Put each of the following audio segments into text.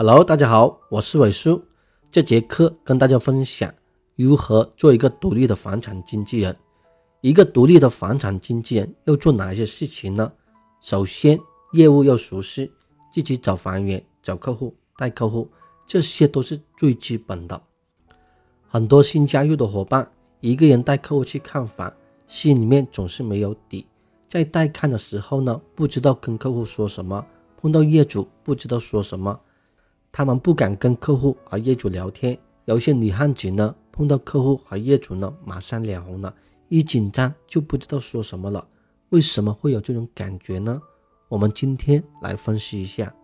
Hello，大家好，我是伟叔。这节课跟大家分享如何做一个独立的房产经纪人。一个独立的房产经纪人要做哪些事情呢？首先，业务要熟悉，自己找房源、找客户、带客户，这些都是最基本的。很多新加入的伙伴，一个人带客户去看房，心里面总是没有底。在带看的时候呢，不知道跟客户说什么，碰到业主不知道说什么，他们不敢跟客户和业主聊天。有些女汉子呢，碰到客户和业主呢，马上脸红了，一紧张就不知道说什么了。为什么会有这种感觉呢？我们今天来分析一下。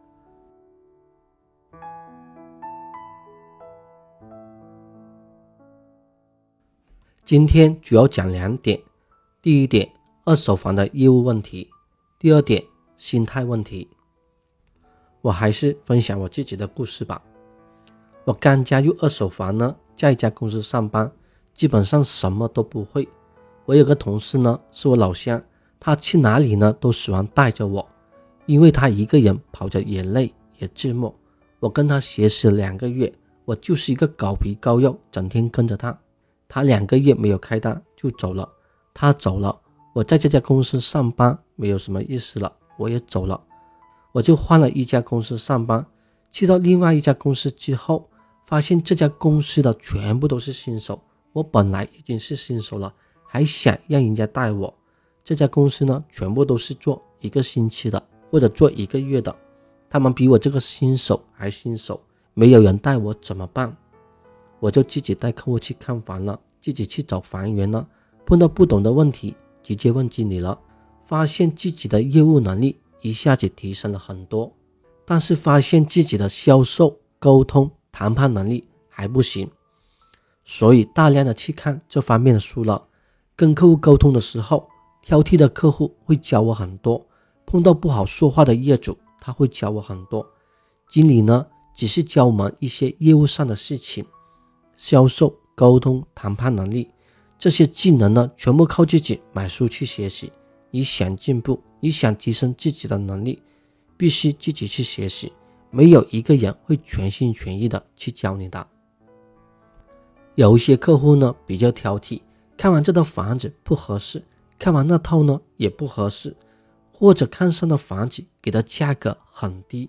今天主要讲两点，第一点。二手房的业务问题，第二点心态问题。我还是分享我自己的故事吧。我刚加入二手房呢，在一家公司上班，基本上什么都不会。我有个同事呢，是我老乡，他去哪里呢都喜欢带着我，因为他一个人跑着也累也寂寞。我跟他学习了两个月，我就是一个狗皮膏药，整天跟着他。他两个月没有开单就走了，他走了。我在这家公司上班没有什么意思了，我也走了，我就换了一家公司上班。去到另外一家公司之后，发现这家公司的全部都是新手。我本来已经是新手了，还想让人家带我。这家公司呢，全部都是做一个星期的，或者做一个月的。他们比我这个新手还新手，没有人带我怎么办？我就自己带客户去看房了，自己去找房源了。碰到不懂的问题。直接问经理了，发现自己的业务能力一下子提升了很多，但是发现自己的销售、沟通、谈判能力还不行，所以大量的去看这方面的书了。跟客户沟通的时候，挑剔的客户会教我很多，碰到不好说话的业主，他会教我很多。经理呢，只是教我们一些业务上的事情，销售、沟通、谈判能力。这些技能呢，全部靠自己买书去学习。你想进步，你想提升自己的能力，必须自己去学习。没有一个人会全心全意的去教你的。有一些客户呢比较挑剔，看完这套房子不合适，看完那套呢也不合适，或者看上的房子给的价格很低，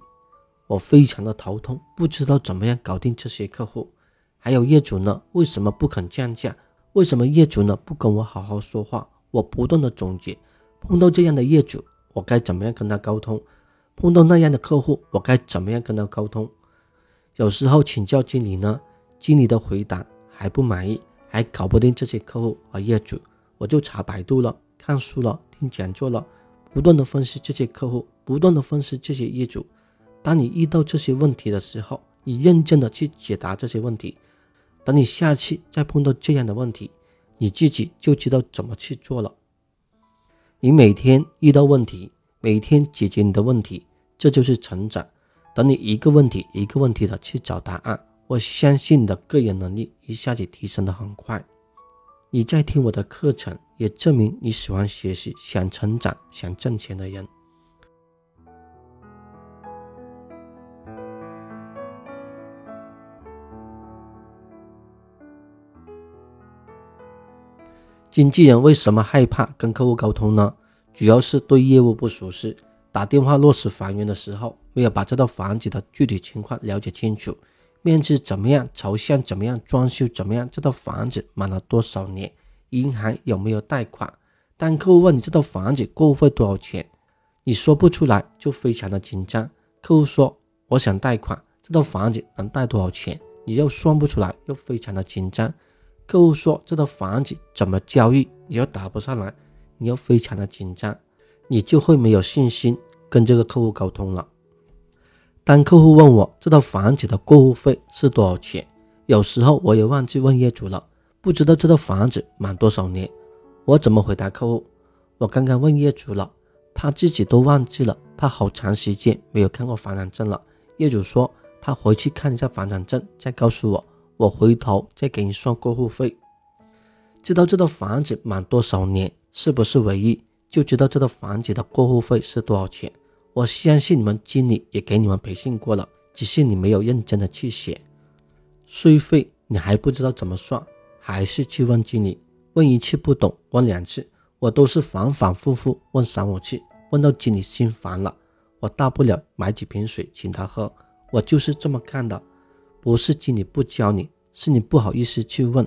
我非常的头痛，不知道怎么样搞定这些客户。还有业主呢，为什么不肯降价？为什么业主呢不跟我好好说话？我不断的总结，碰到这样的业主，我该怎么样跟他沟通？碰到那样的客户，我该怎么样跟他沟通？有时候请教经理呢，经理的回答还不满意，还搞不定这些客户和业主，我就查百度了，看书了，听讲座了，不断的分析这些客户，不断的分析这些业主。当你遇到这些问题的时候，你认真的去解答这些问题。等你下期再碰到这样的问题，你自己就知道怎么去做了。你每天遇到问题，每天解决你的问题，这就是成长。等你一个问题一个问题的去找答案，我相信你的个人能力一下子提升的很快。你在听我的课程，也证明你喜欢学习、想成长、想挣钱的人。经纪人为什么害怕跟客户沟通呢？主要是对业务不熟悉，打电话落实房源的时候，没有把这套房子的具体情况了解清楚，面积怎么样，朝向怎么样，装修怎么样，这套房子买了多少年，银行有没有贷款？当客户问你这套房子过户费多少钱，你说不出来就非常的紧张。客户说我想贷款，这套房子能贷多少钱，你又算不出来，又非常的紧张。客户说这套房子怎么交易，你又答不上来，你又非常的紧张，你就会没有信心跟这个客户沟通了。当客户问我这套房子的过户费是多少钱，有时候我也忘记问业主了，不知道这套房子满多少年，我怎么回答客户？我刚刚问业主了，他自己都忘记了，他好长时间没有看过房产证了。业主说他回去看一下房产证，再告诉我。我回头再给你算过户费，知道这套房子满多少年，是不是唯一，就知道这套房子的过户费是多少钱。我相信你们经理也给你们培训过了，只是你没有认真的去写。税费你还不知道怎么算，还是去问经理？问一次不懂，问两次，我都是反反复复问三五次，问到经理心烦了。我大不了买几瓶水请他喝，我就是这么干的。不是经理不教你，是你不好意思去问。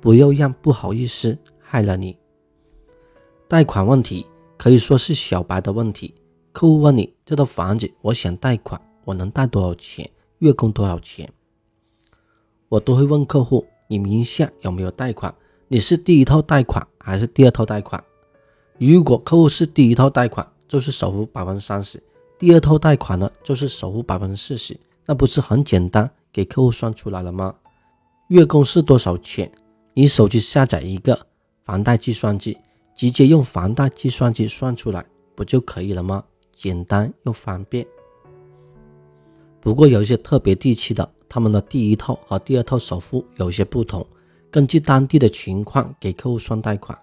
不要让不好意思害了你。贷款问题可以说是小白的问题。客户问你这套房子，我想贷款，我能贷多少钱？月供多少钱？我都会问客户，你名下有没有贷款？你是第一套贷款还是第二套贷款？如果客户是第一套贷款，就是首付百分之三十；第二套贷款呢，就是首付百分之四十。那不是很简单，给客户算出来了吗？月供是多少钱？你手机下载一个房贷计算机，直接用房贷计算机算出来不就可以了吗？简单又方便。不过有一些特别地区的，他们的第一套和第二套首付有些不同，根据当地的情况给客户算贷款。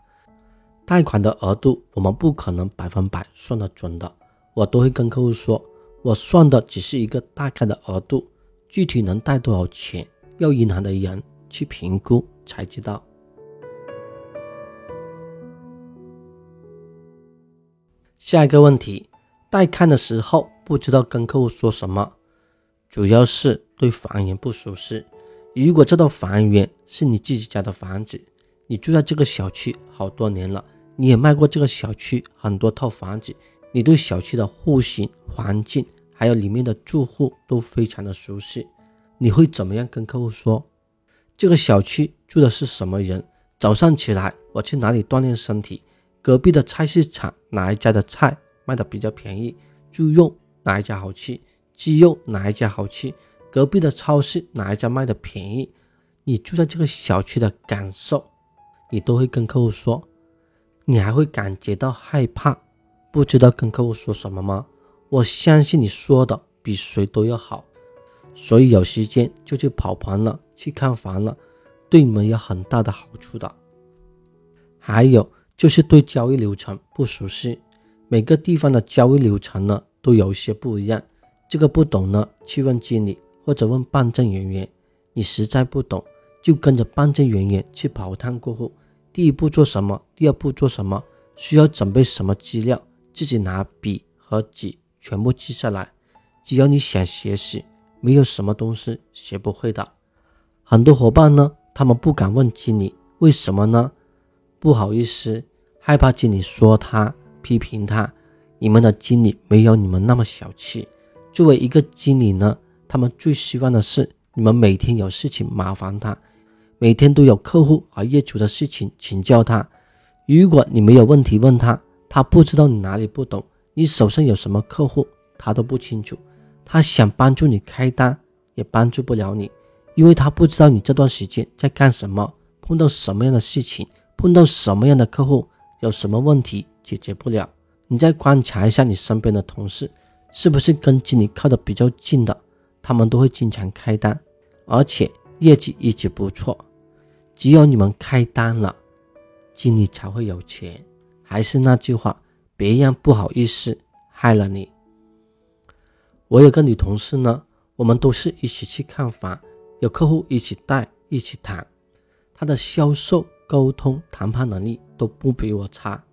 贷款的额度我们不可能百分百算得准的，我都会跟客户说，我算的只是一个大概的额度，具体能贷多少钱，要银行的人去评估。才知道。下一个问题，带看的时候不知道跟客户说什么，主要是对房源不熟悉。如果这套房源是你自己家的房子，你住在这个小区好多年了，你也卖过这个小区很多套房子，你对小区的户型、环境还有里面的住户都非常的熟悉，你会怎么样跟客户说？这个小区住的是什么人？早上起来我去哪里锻炼身体？隔壁的菜市场哪一家的菜卖的比较便宜？猪肉哪一家好吃？鸡肉哪一家好吃？隔壁的超市哪一家卖的便宜？你住在这个小区的感受，你都会跟客户说。你还会感觉到害怕，不知道跟客户说什么吗？我相信你说的比谁都要好。所以有时间就去跑盘了，去看房了，对你们有很大的好处的。还有就是对交易流程不熟悉，每个地方的交易流程呢都有一些不一样，这个不懂呢去问经理或者问办证人员。你实在不懂，就跟着办证人员去跑趟过户。第一步做什么？第二步做什么？需要准备什么资料？自己拿笔和纸全部记下来。只要你想学习。没有什么东西学不会的。很多伙伴呢，他们不敢问经理，为什么呢？不好意思，害怕经理说他、批评他。你们的经理没有你们那么小气。作为一个经理呢，他们最希望的是你们每天有事情麻烦他，每天都有客户和业主的事情请教他。如果你没有问题问他，他不知道你哪里不懂，你手上有什么客户，他都不清楚。他想帮助你开单，也帮助不了你，因为他不知道你这段时间在干什么，碰到什么样的事情，碰到什么样的客户，有什么问题解决不了。你再观察一下你身边的同事，是不是跟经理靠的比较近的，他们都会经常开单，而且业绩一直不错。只有你们开单了，经理才会有钱。还是那句话，别让不好意思害了你。我有个女同事呢，我们都是一起去看房，有客户一起带，一起谈。她的销售、沟通、谈判能力都不比我差。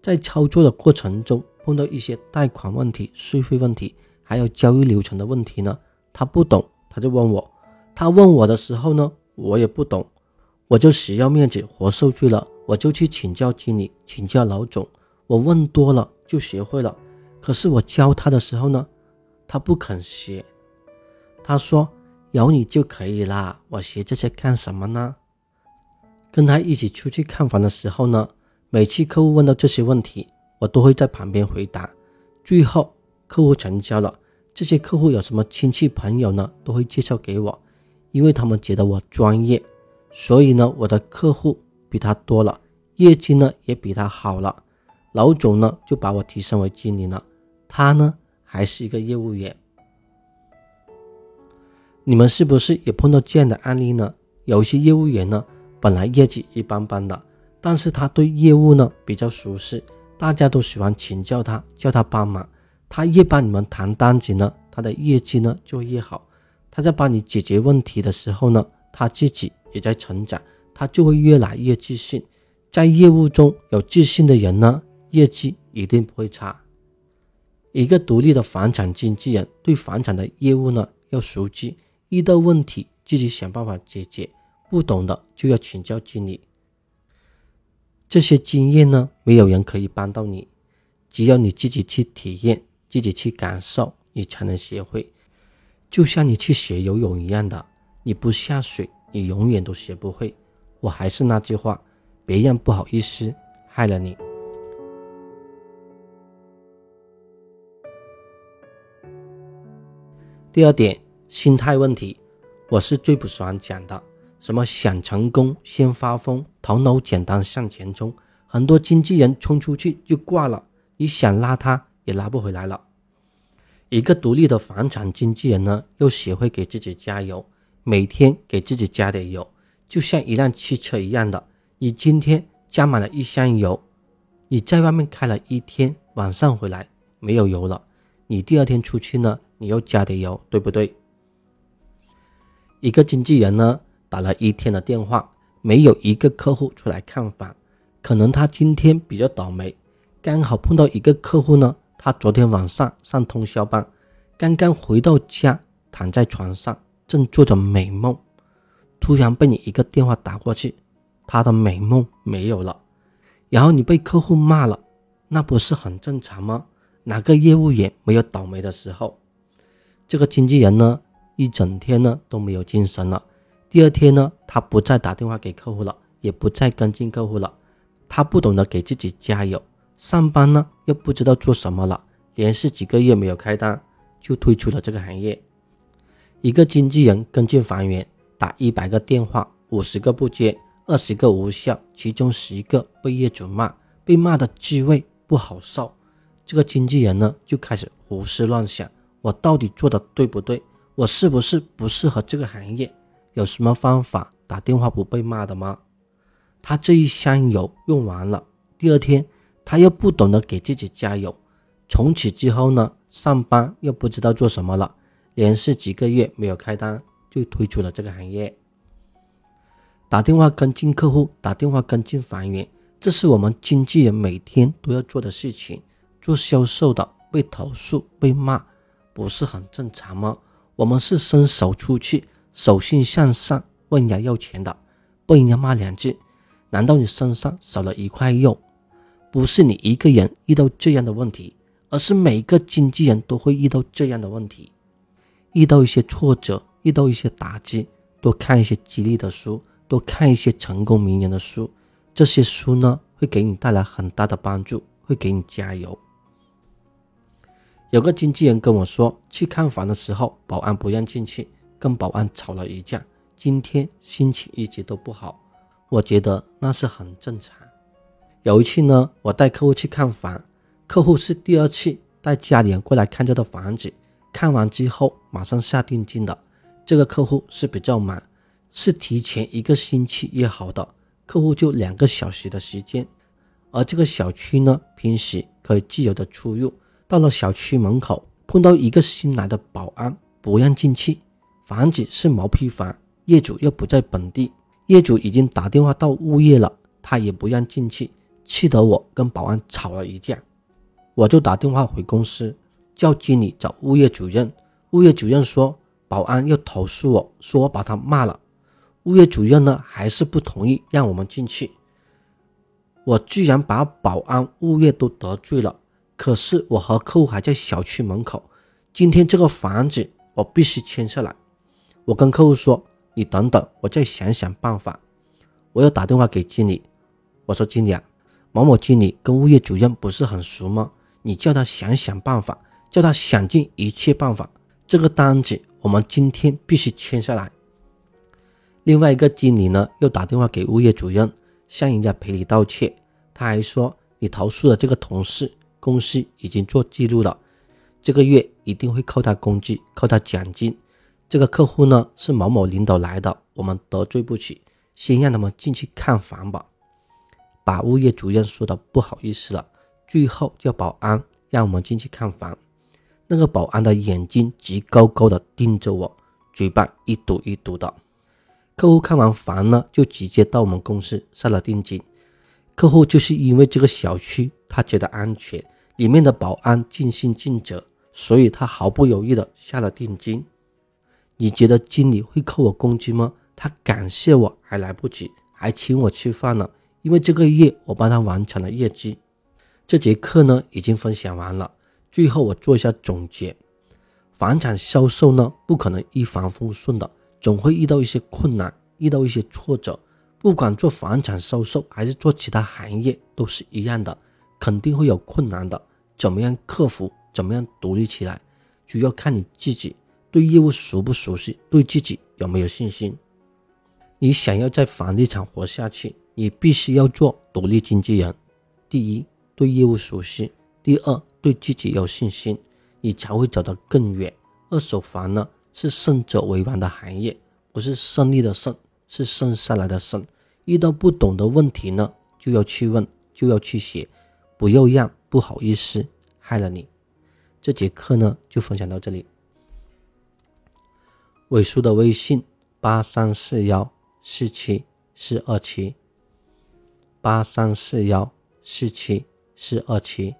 在操作的过程中，碰到一些贷款问题、税费问题，还有交易流程的问题呢，她不懂，她就问我。她问我的时候呢，我也不懂，我就死要面子活受罪了，我就去请教经理，请教老总。我问多了就学会了，可是我教他的时候呢？他不肯学，他说有你就可以啦，我学这些干什么呢？跟他一起出去看房的时候呢，每次客户问到这些问题，我都会在旁边回答。最后客户成交了，这些客户有什么亲戚朋友呢，都会介绍给我，因为他们觉得我专业，所以呢，我的客户比他多了，业绩呢也比他好了。老总呢就把我提升为经理了，他呢。还是一个业务员，你们是不是也碰到这样的案例呢？有一些业务员呢，本来业绩一般般的，但是他对业务呢比较熟悉，大家都喜欢请教他，叫他帮忙。他越帮你们谈单子呢，他的业绩呢就越好。他在帮你解决问题的时候呢，他自己也在成长，他就会越来越自信。在业务中有自信的人呢，业绩一定不会差。一个独立的房产经纪人对房产的业务呢要熟悉，遇到问题自己想办法解决，不懂的就要请教经理。这些经验呢，没有人可以帮到你，只有你自己去体验，自己去感受，你才能学会。就像你去学游泳一样的，你不下水，你永远都学不会。我还是那句话，别让不好意思害了你。第二点，心态问题，我是最不喜欢讲的。什么想成功先发疯，头脑简单向前冲。很多经纪人冲出去就挂了，你想拉他也拉不回来了。一个独立的房产经纪人呢，要学会给自己加油，每天给自己加点油，就像一辆汽车一样的。你今天加满了一箱油，你在外面开了一天，晚上回来没有油了，你第二天出去呢，你又加点油，对不对？一个经纪人呢？打了一天的电话，没有一个客户出来看房，可能他今天比较倒霉，刚好碰到一个客户呢。他昨天晚上上通宵班，刚刚回到家，躺在床上正做着美梦，突然被你一个电话打过去，他的美梦没有了，然后你被客户骂了，那不是很正常吗？哪个业务员没有倒霉的时候？这个经纪人呢，一整天呢都没有精神了。第二天呢，他不再打电话给客户了，也不再跟进客户了。他不懂得给自己加油，上班呢又不知道做什么了，连续几个月没有开单，就退出了这个行业。一个经纪人跟进房源，打一百个电话，五十个不接，二十个无效，其中十个被业主骂，被骂的滋味不好受。这个经纪人呢就开始胡思乱想：我到底做的对不对？我是不是不适合这个行业？有什么方法打电话不被骂的吗？他这一箱油用完了，第二天他又不懂得给自己加油，从此之后呢，上班又不知道做什么了，连续几个月没有开单，就退出了这个行业。打电话跟进客户，打电话跟进房源，这是我们经纪人每天都要做的事情。做销售的被投诉被骂，不是很正常吗？我们是伸手出去。手心向上问人家要钱的，被人家骂两句，难道你身上少了一块肉？不是你一个人遇到这样的问题，而是每个经纪人都会遇到这样的问题。遇到一些挫折，遇到一些打击，多看一些激励的书，多看一些成功名人的书，这些书呢会给你带来很大的帮助，会给你加油。有个经纪人跟我说，去看房的时候，保安不让进去。跟保安吵了一架，今天心情一直都不好。我觉得那是很正常。有一次呢，我带客户去看房，客户是第二次带家里人过来看这套房子，看完之后马上下定金的。这个客户是比较忙，是提前一个星期约好的，客户就两个小时的时间。而这个小区呢，平时可以自由的出入，到了小区门口碰到一个新来的保安，不让进去。房子是毛坯房，业主又不在本地，业主已经打电话到物业了，他也不让进去，气得我跟保安吵了一架，我就打电话回公司叫经理找物业主任，物业主任说保安又投诉我说我把他骂了，物业主任呢还是不同意让我们进去，我居然把保安、物业都得罪了，可是我和客户还在小区门口，今天这个房子我必须签下来。我跟客户说：“你等等，我再想想办法。”我又打电话给经理，我说：“经理啊，某某经理跟物业主任不是很熟吗？你叫他想想办法，叫他想尽一切办法，这个单子我们今天必须签下来。”另外一个经理呢，又打电话给物业主任，向人家赔礼道歉。他还说：“你投诉的这个同事，公司已经做记录了，这个月一定会扣他工资，扣他奖金。”这个客户呢是某某领导来的，我们得罪不起，先让他们进去看房吧。把物业主任说的不好意思了，最后叫保安让我们进去看房。那个保安的眼睛直高高的盯着我，嘴巴一嘟一嘟的。客户看完房呢，就直接到我们公司下了定金。客户就是因为这个小区他觉得安全，里面的保安尽心尽责，所以他毫不犹豫的下了定金。你觉得经理会扣我工资吗？他感谢我还来不及，还请我吃饭了，因为这个月我帮他完成了业绩。这节课呢已经分享完了，最后我做一下总结。房产销售呢不可能一帆风顺的。总会遇到一些困难，遇到一些挫折。不管做房产销售还是做其他行业，都是一样的，肯定会有困难的。怎么样克服？怎么样独立起来？主要看你自己对业务熟不熟悉，对自己有没有信心。你想要在房地产活下去，你必须要做独立经纪人。第一，对业务熟悉；第二，对自己有信心，你才会走得更远。二手房呢？是胜者为王的行业，不是胜利的胜，是剩下来的剩。遇到不懂的问题呢，就要去问，就要去写，不要让不好意思害了你。这节课呢，就分享到这里。伟叔的微信八三四幺四七四二七，八三四幺四七四二七。